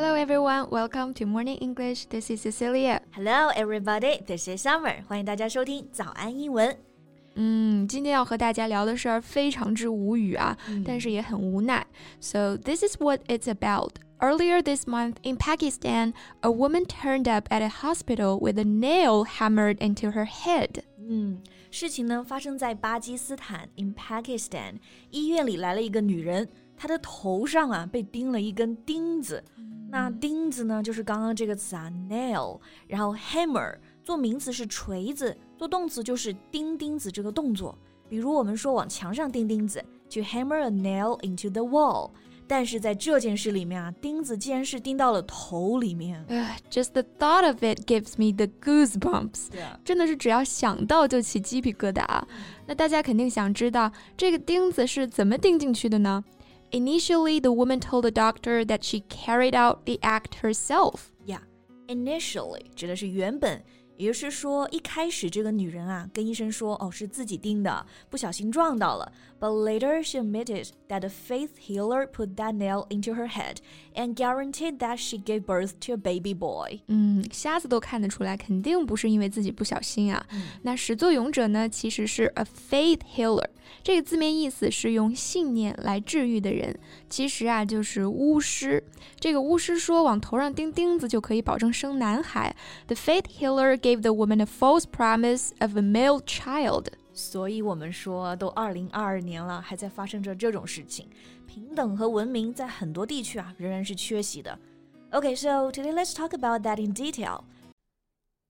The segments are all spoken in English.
Hello everyone, welcome to Morning English. This is Cecilia. Hello everybody, this is Summer. 欢迎大家收听早安英文。嗯，今天要和大家聊的事儿非常之无语啊，但是也很无奈。So this is what it's about. Earlier this month in Pakistan, a woman turned up at a hospital with a nail hammered into her head. 嗯，事情呢发生在巴基斯坦，in Pakistan，医院里来了一个女人，她的头上啊被钉了一根钉子。 那钉子呢，就是刚刚这个词啊，nail，然后 hammer 做名词是锤子，做动词就是钉钉子这个动作。比如我们说往墙上钉钉子，to hammer a nail into the wall。但是在这件事里面啊，钉子竟然是钉到了头里面。Uh, just the thought of it gives me the goosebumps. 真的是只要想到就起鸡皮疙瘩啊。那大家肯定想知道这个钉子是怎么钉进去的呢 ？Initially, the woman told the doctor that she carried out the act herself. Yeah, initially 指的是原本， 也就是说一开始这个女人啊跟医生说哦是自己钉的，不小心撞到了。But later she admitted that a faith healer put that nail into her head and guaranteed that she gave birth to a baby boy. 嗯，瞎子都看得出来，肯定不是因为自己不小心啊。那始作俑者呢，其实是 a faith healer。这个字面意思是用信念来治愈的人，其实啊就是巫师。这个巫师说往头上钉钉子就可以保证生男孩。The faith healer gave the woman a false promise of a male child。所以我们说，都二零二二年了，还在发生着这种事情，平等和文明在很多地区啊仍然是缺席的。Okay, so today let's talk about that in detail.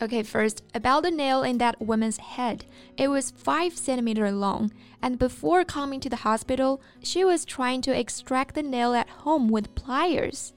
Okay, first, about the nail in that woman's head. It was 5 centimeter long, and before coming to the hospital, she was trying to extract the nail at home with pliers.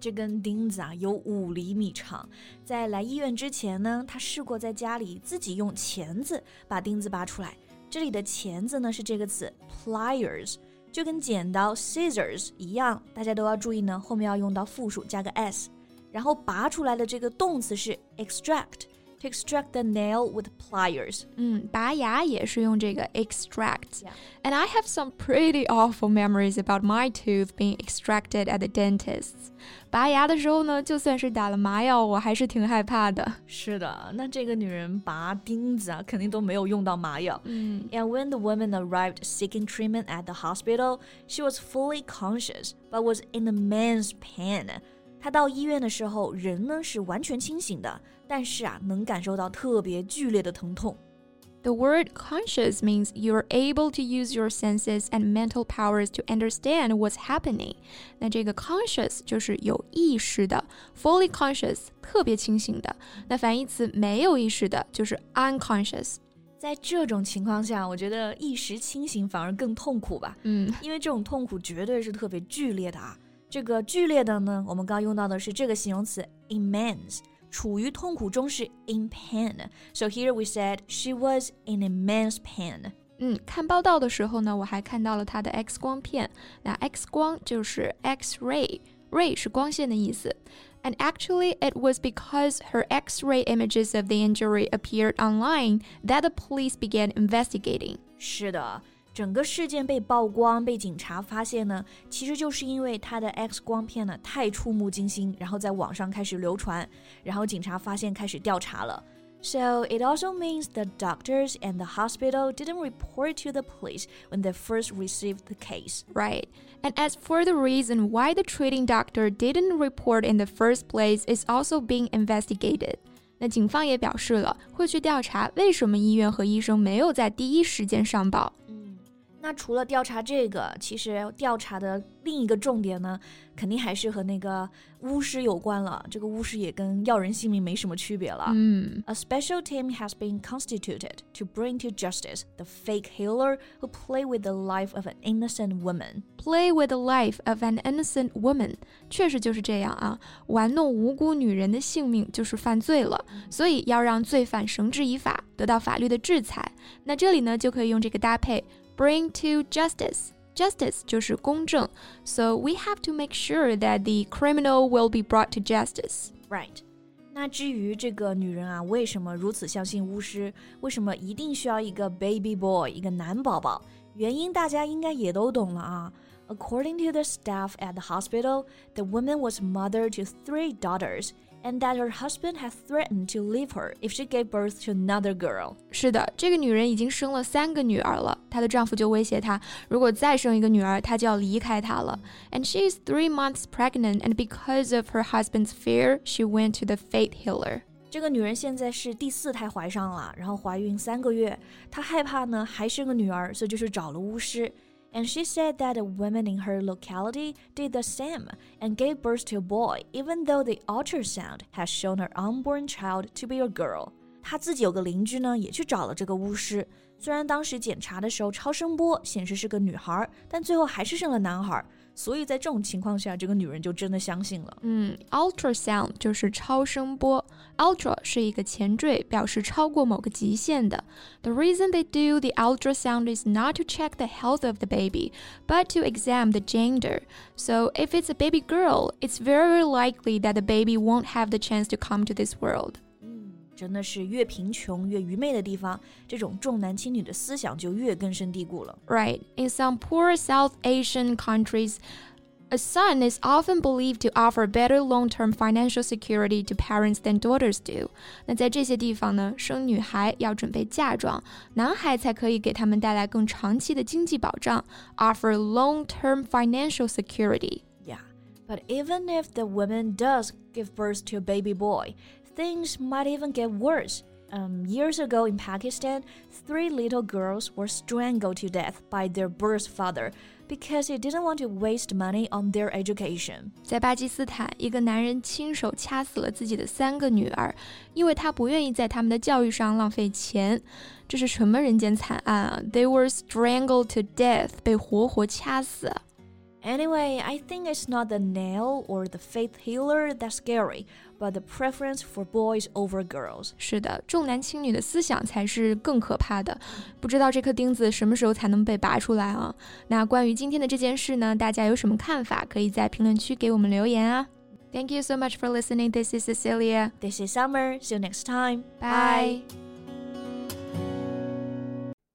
这根钉子啊有五厘米长，在来医院之前呢，她试过在家里自己用钳子把钉子拔出来。这里的钳子呢是这个词 pliers，就跟剪刀 scissors 一样，大家都要注意呢，后面要用到复数加个 s。 然后拔出来的这个动词是 extract。To extract the nail with pliers. 嗯，拔牙也是用这个 extract. And I have some pretty awful memories about my tooth being extracted at the dentist's. 拔牙的时候呢，就算是打了麻药，我还是挺害怕的。是的，那这个女人拔钉子啊，肯定都没有用到麻药。嗯，And when the woman arrived seeking treatment at the hospital, she was fully conscious, but was in immense pain. 她到医院的时候，人呢是完全清醒的，但是啊，能感受到特别剧烈的疼痛。The word conscious means you're able to use your senses and mental powers to understand what's happening. 那这个 conscious 就是有意识的，fully conscious 特别清醒的。那反义词没有意识的就是 unconscious。在这种情况下，我觉得一时清醒反而更痛苦吧。嗯，因为这种痛苦绝对是特别剧烈的啊。 这个剧烈的呢，我们刚用到的是这个形容词 immense，处于痛苦中是 in pain。So here we said she was in immense pain。嗯，看报道的时候呢，我还看到了她的 X 光片。那 X 光就是 X-ray，ray 是光线的意思。And actually, it was because her X-ray images of the injury appeared online that the police began investigating. 是的。 整个事件被曝光，被警察发现呢，其实就是因为他的 X 光片呢太触目惊心，然后在网上开始流传，然后警察发现开始调查了。So it also means the doctors and the hospital didn't report to the police when they first received the case. Right. And as for the reason why the treating doctor didn't report in the first place is also being investigated. 那警方也表示了会去调查为什么医院和医生没有在第一时间上报。 那除了调查这个，其实调查的另一个重点呢，肯定还是和那个巫师有关了。这个巫师也跟要人性命没什么区别了。嗯，A special team has been constituted to bring to justice the fake healer who play with the life of an innocent woman. Play with the life of an innocent woman，确实就是这样啊，玩弄无辜女人的性命就是犯罪了，所以要让罪犯绳之以法。得到法律的制裁。那这里呢，就可以用这个搭配 bring to justice。Justice 就是公正，so we have to make sure that the criminal will be brought to justice. Right. 那至于这个女人啊，为什么如此相信巫师？为什么一定需要一个 baby boy，一个男宝宝？原因大家应该也都懂了啊。According to the staff at the hospital, the woman was mother to three daughters and that her husband had threatened to leave her if she gave birth to another girl. 是的，这个女人已经生了三个女儿了，她的丈夫就威胁她，如果再生一个女儿，她就要离开她了。And she is three months pregnant, and because of her husband's fear, she went to the faith healer. 这个女人现在是第四胎怀上了，然后怀孕三个月，她害怕呢还生个女儿，所以就去找了巫师。 and she said that a woman in her locality did the same and gave birth to a boy, even though the ultrasound has shown her unborn child to be a girl. 她自己有个邻居呢，也去找了这个巫师。虽然当时检查的时候超声波显示是个女孩，但最后还是生了男孩。所以在这种情况下，这个女人就真的相信了。嗯，ultrasound 就是超声波 ，ultra 是一个前缀，表示超过某个极限的。The reason they do the ultrasound is not to check the health of the baby, but to examine the gender. So if it's a baby girl, it's very likely that the baby won't have the chance to come to this world. 真的是越贫穷越愚昧的地方，这种重男轻女的思想就越根深蒂固了。Right. In some poor South Asian countries, a son is often believed to offer better long-term financial security to parents than daughters do. 那在这些地方呢，生女孩要准备嫁妆，男孩才可以给他们带来更长期的经济保障，offer long-term financial security. Yeah, but even if the woman does give birth to a baby boy, things might even get worse. Um, years ago in Pakistan, three little girls were strangled to death by their birth father because he didn't want to waste money on their education. 在巴基斯坦，一个男人亲手掐死了自己的三个女儿，因为他不愿意在他们的教育上浪费钱。这是什么人间惨案啊？They were strangled to death，被活活掐死。 Anyway, I think it's not the nail or the faith healer that's scary, but the preference for boys over girls. 是的，重男轻女的思想才是更可怕的。不知道这颗钉子什么时候才能被拔出来啊？那关于今天的这件事呢，大家有什么看法？可以在评论区给我们留言啊。Thank you so much for listening. This is Cecilia. This is Summer. See you next time. Bye.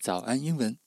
早安英文。